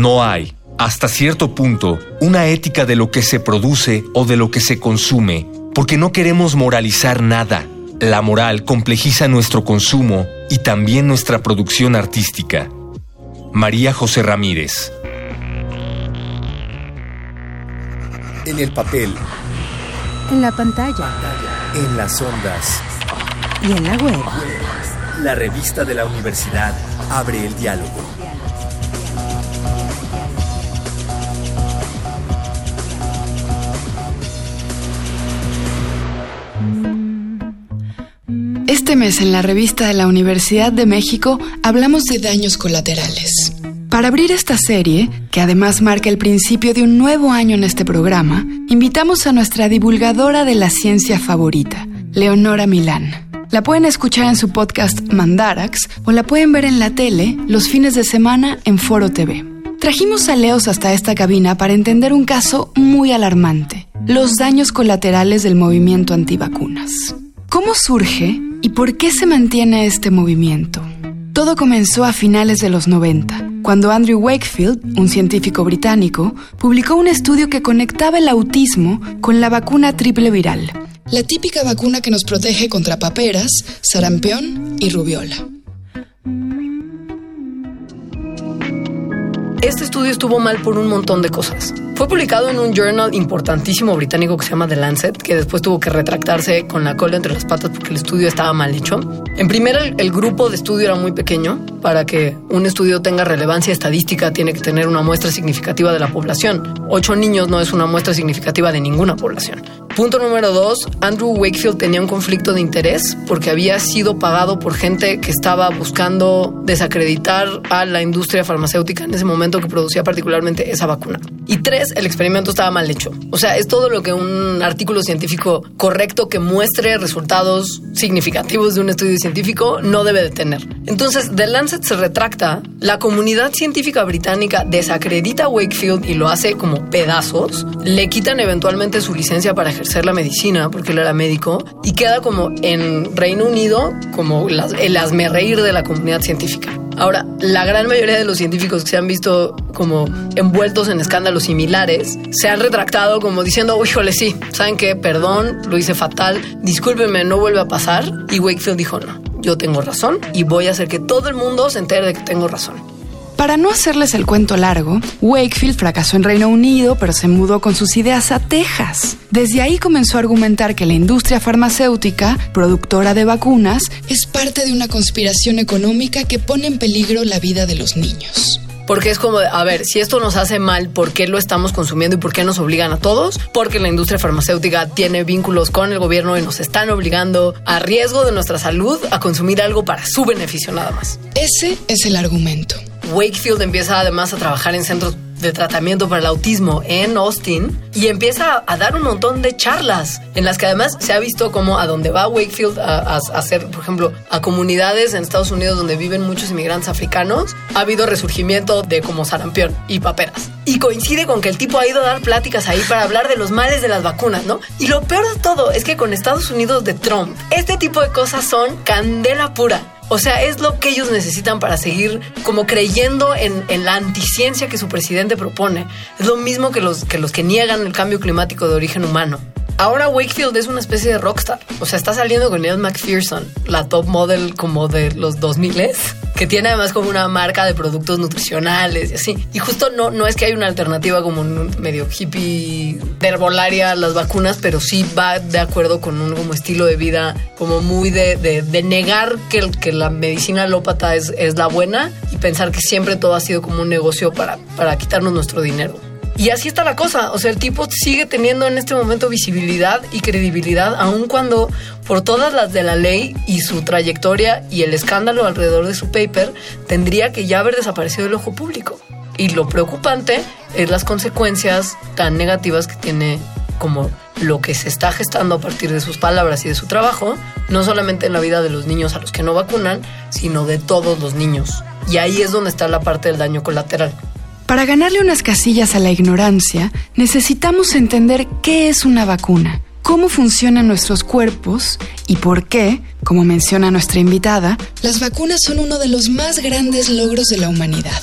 No hay, hasta cierto punto, una ética de lo que se produce o de lo que se consume, porque no queremos moralizar nada. La moral complejiza nuestro consumo y también nuestra producción artística. María José Ramírez. En el papel. En la pantalla. En las ondas. Y en la web. La revista de la universidad abre el diálogo. Este mes en la revista de la Universidad de México hablamos de daños colaterales. Para abrir esta serie, que además marca el principio de un nuevo año en este programa, invitamos a nuestra divulgadora de la ciencia favorita, Leonora Milán. La pueden escuchar en su podcast Mandarax o la pueden ver en la tele los fines de semana en Foro TV. Trajimos a Leos hasta esta cabina para entender un caso muy alarmante, los daños colaterales del movimiento antivacunas. ¿Cómo surge y por qué se mantiene este movimiento? Todo comenzó a finales de los 90, cuando Andrew Wakefield, un científico británico, publicó un estudio que conectaba el autismo con la vacuna triple viral, la típica vacuna que nos protege contra paperas, sarampión y rubiola. Este estudio estuvo mal por un montón de cosas. Fue publicado en un journal importantísimo británico que se llama The Lancet, que después tuvo que retractarse con la cola entre las patas porque el estudio estaba mal hecho. En primer, el, grupo de estudio era muy pequeño. Para que un estudio tenga relevancia estadística, tiene que tener una muestra significativa de la población. Ocho niños no es una muestra significativa de ninguna población. Punto número dos, Andrew Wakefield tenía un conflicto de interés porque había sido pagado por gente que estaba buscando desacreditar a la industria farmacéutica en ese momento que producía particularmente esa vacuna. Y tres, el experimento estaba mal hecho. O sea, es todo lo que un artículo científico correcto que muestre resultados significativos de un estudio científico no debe de tener. Entonces, The Lancet se retracta, la comunidad científica británica desacredita a Wakefield y lo hace como pedazos, le quitan eventualmente su licencia para ejercer la medicina, porque él era médico, y queda como en Reino Unido como el asmerreír de la comunidad científica. Ahora, la gran mayoría de los científicos que se han visto como envueltos en escándalos similares se han retractado como diciendo, híjole, sí, ¿saben qué? Perdón, lo hice fatal, discúlpenme, no vuelve a pasar. Y Wakefield dijo, no, yo tengo razón y voy a hacer que todo el mundo se entere de que tengo razón. Para no hacerles el cuento largo, Wakefield fracasó en Reino Unido, pero se mudó con sus ideas a Texas. Desde ahí comenzó a argumentar que la industria farmacéutica, productora de vacunas, es parte de una conspiración económica que pone en peligro la vida de los niños. Porque es como, a ver, si esto nos hace mal, ¿por qué lo estamos consumiendo y por qué nos obligan a todos? Porque la industria farmacéutica tiene vínculos con el gobierno y nos están obligando a riesgo de nuestra salud a consumir algo para su beneficio nada más. Ese es el argumento. Wakefield empieza además a trabajar en centros de tratamiento para el autismo en Austin y empieza a dar un montón de charlas en las que además se ha visto como a donde va Wakefield a, hacer, por ejemplo, a comunidades en Estados Unidos donde viven muchos inmigrantes africanos, ha habido resurgimiento de como sarampión y paperas. Y coincide con que el tipo ha ido a dar pláticas ahí para hablar de los males de las vacunas, ¿no? Y lo peor de todo es que con Estados Unidos de Trump, este tipo de cosas son candela pura. O sea, es lo que ellos necesitan para seguir como creyendo en, la anticiencia que su presidente propone. Es lo mismo que los que niegan el cambio climático de origen humano. Ahora Wakefield es una especie de rockstar. O sea, está saliendo con Neil McPherson, la top model como de los 2000 que tiene además como una marca de productos nutricionales y así. Y justo no, no es que hay una alternativa como medio hippie de herbolaria a las vacunas, pero sí va de acuerdo con un como estilo de vida como muy de, de, negar que, que la medicina alópata es, es la buena y pensar que siempre todo ha sido como un negocio para, para quitarnos nuestro dinero. Y así está la cosa. O sea, el tipo sigue teniendo en este momento visibilidad y credibilidad, aun cuando por todas las de la ley y su trayectoria y el escándalo alrededor de su paper, tendría que ya haber desaparecido del ojo público. Y lo preocupante es las consecuencias tan negativas que tiene como lo que se está gestando a partir de sus palabras y de su trabajo, no solamente en la vida de los niños a los que no vacunan, sino de todos los niños. Y ahí es donde está la parte del daño colateral. Para ganarle unas casillas a la ignorancia, necesitamos entender qué es una vacuna, cómo funcionan nuestros cuerpos y por qué, como menciona nuestra invitada, las vacunas son uno de los más grandes logros de la humanidad.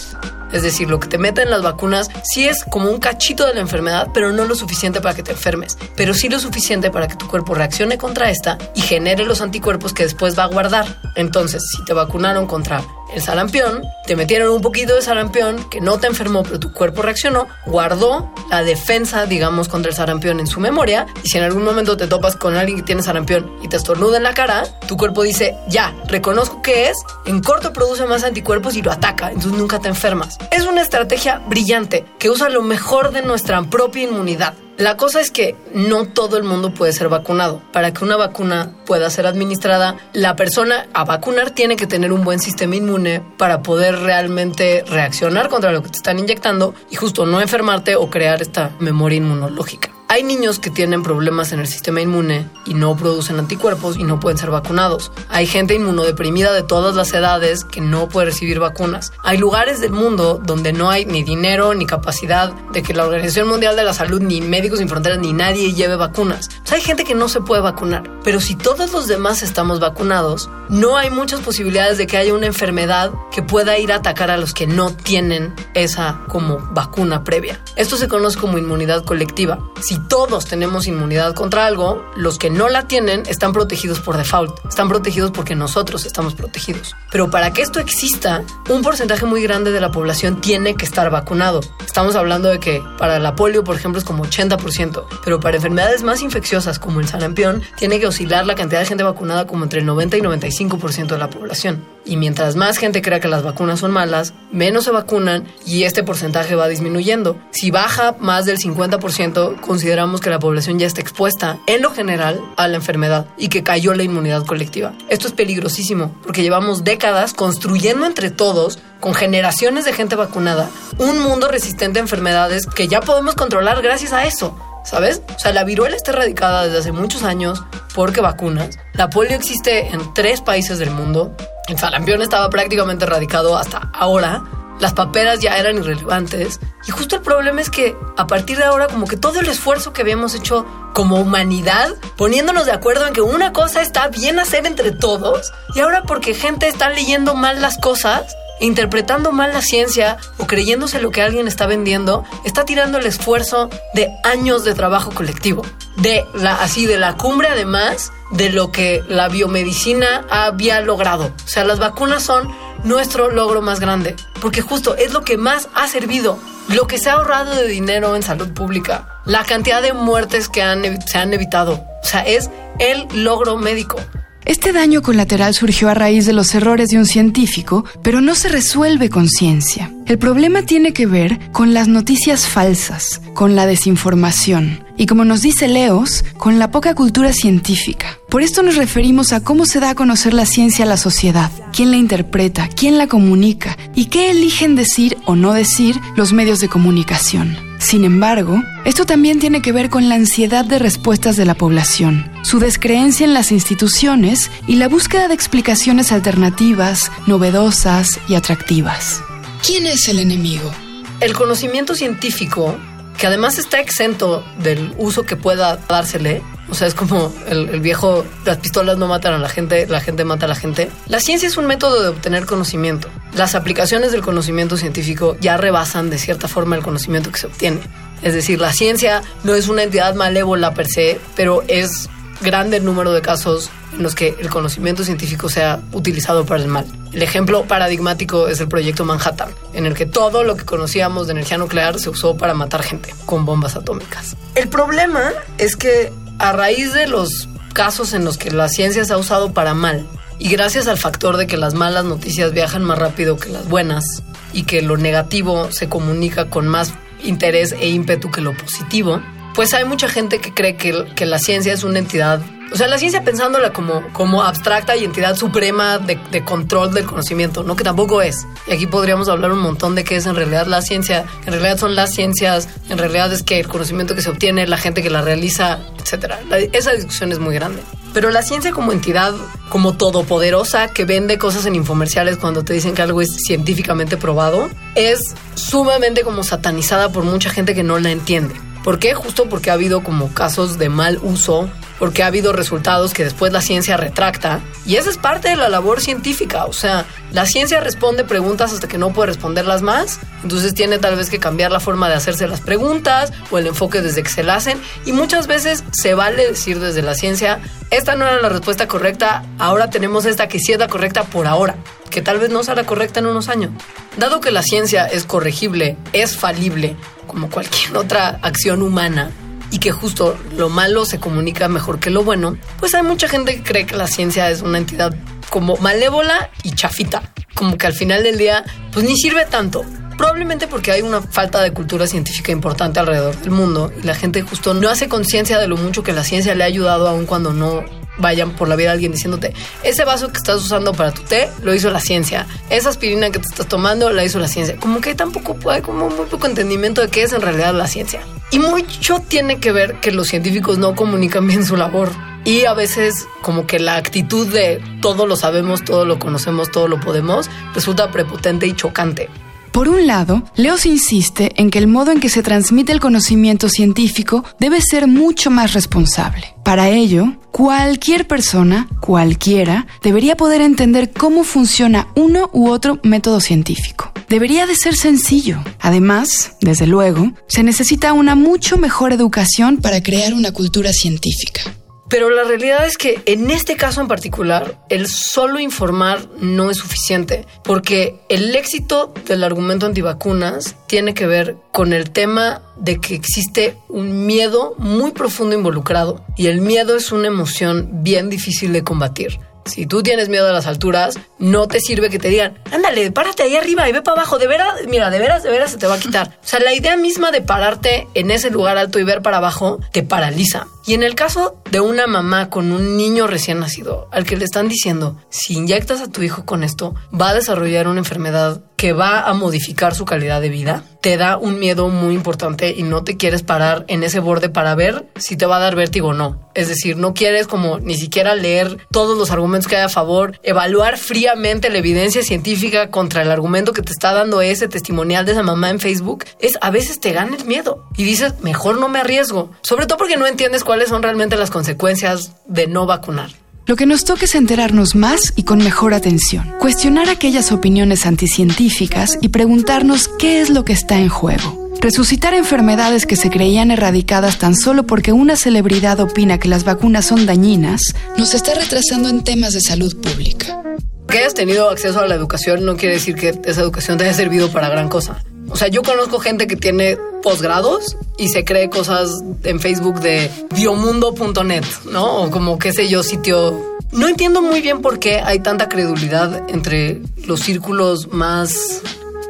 Es decir, lo que te meten en las vacunas sí es como un cachito de la enfermedad, pero no lo suficiente para que te enfermes, pero sí lo suficiente para que tu cuerpo reaccione contra esta y genere los anticuerpos que después va a guardar. Entonces, si te vacunaron contra el sarampión, te metieron un poquito de sarampión que no te enfermó, pero tu cuerpo reaccionó, guardó la defensa, digamos, contra el sarampión en su memoria. Y si en algún momento te topas con alguien que tiene sarampión y te estornuda en la cara, tu cuerpo dice, ya, reconozco que es, en corto produce más anticuerpos y lo ataca, entonces nunca te enfermas. Es una estrategia brillante que usa lo mejor de nuestra propia inmunidad. La cosa es que no todo el mundo puede ser vacunado. Para que una vacuna pueda ser administrada, la persona a vacunar tiene que tener un buen sistema inmune para poder realmente reaccionar contra lo que te están inyectando y justo no enfermarte o crear esta memoria inmunológica. Hay niños que tienen problemas en el sistema inmune y no producen anticuerpos y no pueden ser vacunados. Hay gente inmunodeprimida de todas las edades que no puede recibir vacunas. Hay lugares del mundo donde no hay ni dinero ni capacidad de que la Organización Mundial de la Salud, ni Médicos Sin Fronteras, ni nadie lleve vacunas. hay gente que no se puede vacunar. Pero si todos los demás estamos vacunados, no hay muchas posibilidades de que haya una enfermedad que pueda ir a atacar a los que no tienen esa como vacuna previa. Esto se conoce como inmunidad colectiva. Si todos tenemos inmunidad contra algo, los que no la tienen están protegidos por default, están protegidos porque nosotros estamos protegidos. Pero para que esto exista, un porcentaje muy grande de la población tiene que estar vacunado. Estamos hablando de que para la polio, por ejemplo, es como 80%, pero para enfermedades más infecciosas como el sarampión, tiene que oscilar la cantidad de gente vacunada como entre el 90 y 95% de la población. Y mientras más gente crea que las vacunas son malas, menos se vacunan y este porcentaje va disminuyendo. Si baja más del 50%, consideramos que la población ya está expuesta, en lo general, a la enfermedad y que cayó la inmunidad colectiva. Esto es peligrosísimo porque llevamos décadas construyendo entre todos, con generaciones de gente vacunada, un mundo resistente a enfermedades que ya podemos controlar gracias a eso. ¿sabes? O sea, la viruela está erradicada desde hace muchos años porque vacunas. La polio existe en tres países del mundo. El sarampión estaba prácticamente erradicado hasta ahora. Las paperas ya eran irrelevantes. Y justo el problema es que a partir de ahora como que todo el esfuerzo que habíamos hecho como humanidad, poniéndonos de acuerdo en que una cosa está bien hacer entre todos, y ahora porque gente está leyendo mal las cosas, interpretando mal la ciencia o creyéndose lo que alguien está vendiendo, está tirando el esfuerzo de años de trabajo colectivo. De la, así, de la cumbre además de lo que la biomedicina había logrado. O sea, las vacunas son nuestro logro más grande, porque justo es lo que más ha servido, lo que se ha ahorrado de dinero en salud pública, la cantidad de muertes que se han evitado. O sea, es el logro médico. Este daño colateral surgió a raíz de los errores de un científico, pero no se resuelve con ciencia. El problema tiene que ver con las noticias falsas, con la desinformación y, como nos dice Leos, con la poca cultura científica. Por esto nos referimos a cómo se da a conocer la ciencia a la sociedad, quién la interpreta, quién la comunica y qué eligen decir o no decir los medios de comunicación. Sin embargo, esto también tiene que ver con la ansiedad de respuestas de la población, su descreencia en las instituciones y la búsqueda de explicaciones alternativas, novedosas y atractivas. ¿Quién es el enemigo? El conocimiento científico, que además está exento del uso que pueda dársele, o sea, es como el, viejo, las pistolas no matan a la gente, la gente mata a la gente. La ciencia es un método de obtener conocimiento. Las aplicaciones del conocimiento científico ya rebasan de cierta forma el conocimiento que se obtiene. Es decir, la ciencia no es una entidad malévola per se, pero es grande el número de casos en los que el conocimiento científico sea utilizado para el mal. El ejemplo paradigmático es el proyecto Manhattan, en el que todo lo que conocíamos de energía nuclear se usó para matar gente con bombas atómicas. El problema es que a raíz de los casos en los que la ciencia se ha usado para mal, y gracias al factor de que las malas noticias viajan más rápido que las buenas, y que lo negativo se comunica con más interés e ímpetu que lo positivo, pues hay mucha gente que cree que, que la ciencia es una entidad o sea, la ciencia pensándola como, como abstracta y entidad suprema de, de, control del conocimiento, ¿no? Que tampoco es. Y aquí podríamos hablar un montón de qué es en realidad la ciencia. En realidad son las ciencias, en realidad es que el conocimiento que se obtiene, la gente que la realiza, etc. esa discusión es muy grande. Pero la ciencia como entidad, como todopoderosa, que vende cosas en infomerciales cuando te dicen que algo es científicamente probado, es sumamente como satanizada por mucha gente que no la entiende. ¿Por qué? Justo porque ha habido como casos de mal uso porque ha habido resultados que después la ciencia retracta. Y esa es parte de la labor científica. O sea, la ciencia responde preguntas hasta que no puede responderlas más. Entonces tiene tal vez que cambiar la forma de hacerse las preguntas o el enfoque desde que se la hacen. Y muchas veces se vale decir desde la ciencia, esta no era la respuesta correcta, ahora tenemos esta que sí es la correcta por ahora, que tal vez no sea correcta en unos años. Dado que la ciencia es corregible, es falible, como cualquier otra acción humana, y que justo lo malo se comunica mejor que lo bueno, pues hay mucha gente que cree que la ciencia es una entidad como malévola y chafita, como que al final del día pues ni sirve tanto. Probablemente porque hay una falta de cultura científica importante alrededor del mundo y la gente justo no hace conciencia de lo mucho que la ciencia le ha ayudado aun cuando no vayan por la vida alguien diciéndote, ese vaso que estás usando para tu té lo hizo la ciencia, esa aspirina que te estás tomando la hizo la ciencia. Como que tampoco hay como muy poco entendimiento de qué es en realidad la ciencia. Y mucho tiene que ver que los científicos no comunican bien su labor. Y a veces como que la actitud de todo lo sabemos, todo lo conocemos, todo lo podemos, resulta prepotente y chocante. Por un lado, Leos insiste en que el modo en que se transmite el conocimiento científico debe ser mucho más responsable. Para ello, cualquier persona, cualquiera, debería poder entender cómo funciona uno u otro método científico. Debería de ser sencillo. Además, desde luego, se necesita una mucho mejor educación para crear una cultura científica. Pero la realidad es que en este caso en particular, el solo informar no es suficiente, porque el éxito del argumento antivacunas tiene que ver con el tema de que existe un miedo muy profundo involucrado y el miedo es una emoción bien difícil de combatir. Si tú tienes miedo a las alturas, no te sirve que te digan, ándale, párate ahí arriba y ve para abajo. De veras, mira, de veras, de veras se te va a quitar. O sea, la idea misma de pararte en ese lugar alto y ver para abajo te paraliza. Y en el caso de una mamá con un niño recién nacido, al que le están diciendo, si inyectas a tu hijo con esto, va a desarrollar una enfermedad que va a modificar su calidad de vida, te da un miedo muy importante y no te quieres parar en ese borde para ver si te va a dar vértigo o no. Es decir, no quieres como ni siquiera leer todos los argumentos que hay a favor, evaluar fríamente la evidencia científica contra el argumento que te está dando ese testimonial de esa mamá en Facebook. Es a veces te gana el miedo y dices, mejor no me arriesgo. Sobre todo porque no entiendes cuáles son realmente las consecuencias de no vacunar. Lo que nos toca es enterarnos más y con mejor atención, cuestionar aquellas opiniones anticientíficas y preguntarnos qué es lo que está en juego. Resucitar enfermedades que se creían erradicadas tan solo porque una celebridad opina que las vacunas son dañinas nos está retrasando en temas de salud pública. Que hayas tenido acceso a la educación no quiere decir que esa educación te haya servido para gran cosa. O sea, yo conozco gente que tiene posgrados y se cree cosas en Facebook de biomundo.net, ¿no? O como qué sé yo, sitio... No entiendo muy bien por qué hay tanta credulidad entre los círculos más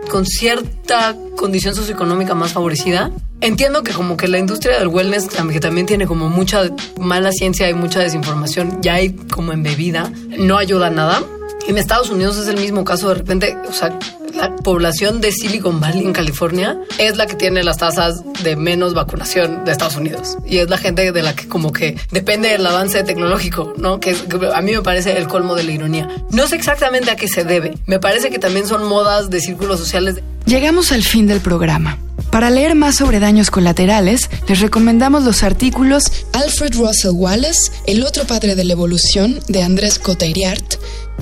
con cierta condición socioeconómica más favorecida. Entiendo que como que la industria del wellness, que también tiene como mucha mala ciencia y mucha desinformación, ya hay como embebida, no ayuda a nada. En Estados Unidos es el mismo caso, de repente, o sea, la población de Silicon Valley en California es la que tiene las tasas de menos vacunación de Estados Unidos. Y es la gente de la que como que depende del avance tecnológico, ¿no? Que, a mí me parece el colmo de la ironía. No sé exactamente a qué se debe. Me parece que también son modas de círculos sociales. Llegamos al fin del programa. Para leer más sobre daños colaterales, les recomendamos los artículos Alfred Russel Wallace, El otro padre de la evolución, de Andrés Coteiriart,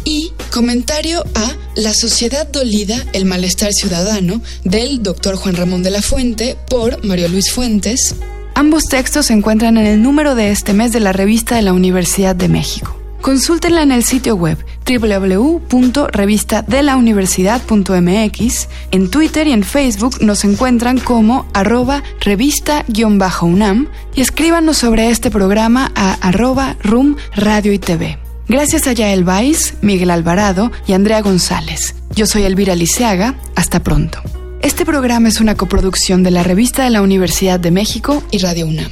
y Comentario a La sociedad dolida, el malestar ciudadano, del Dr. Juan Ramón de la Fuente, por Mario Luis Fuentes. Ambos textos se encuentran en el número de este mes de la revista de la Universidad de México. Consúltenla en el sitio web www.revistadelauniversidad.mx. En Twitter y en Facebook nos encuentran como arroba revista-unam y escríbanos sobre este programa a arroba rum radio y TV. Gracias a Yael Vais, Miguel Alvarado y Andrea González. Yo soy Elvira Liceaga. Hasta pronto. Este programa es una coproducción de la Revista de la Universidad de México y Radio UNAM.